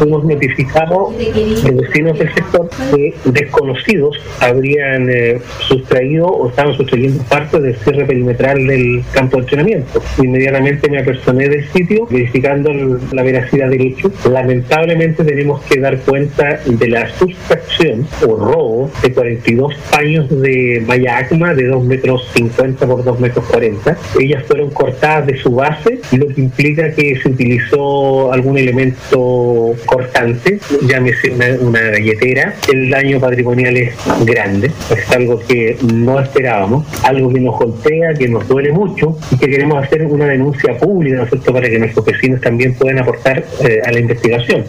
fuimos notificados de vecinos del sector que desconocidos habrían eh, sustraído o estaban sustrayendo parte del cierre perimetral del campo de entrenamiento. Inmediatamente me apersoné del sitio verificando la veracidad del hecho. Lamentablemente tenemos que dar cuenta de la sustracción o robo de 42 paños de malla ACMA de 2 metros 50 por 2 metros 40. Ellas fueron cortadas de su base, lo que implica que se utilizó algún elemento cortante, llámese una, una galletera. El daño patrimonial es grande, es algo que no esperábamos, algo que nos golpea, que nos duele mucho y que queremos hacer una denuncia pública, ¿no es cierto?, para que nuestros vecinos también puedan aportar eh, a la investigación.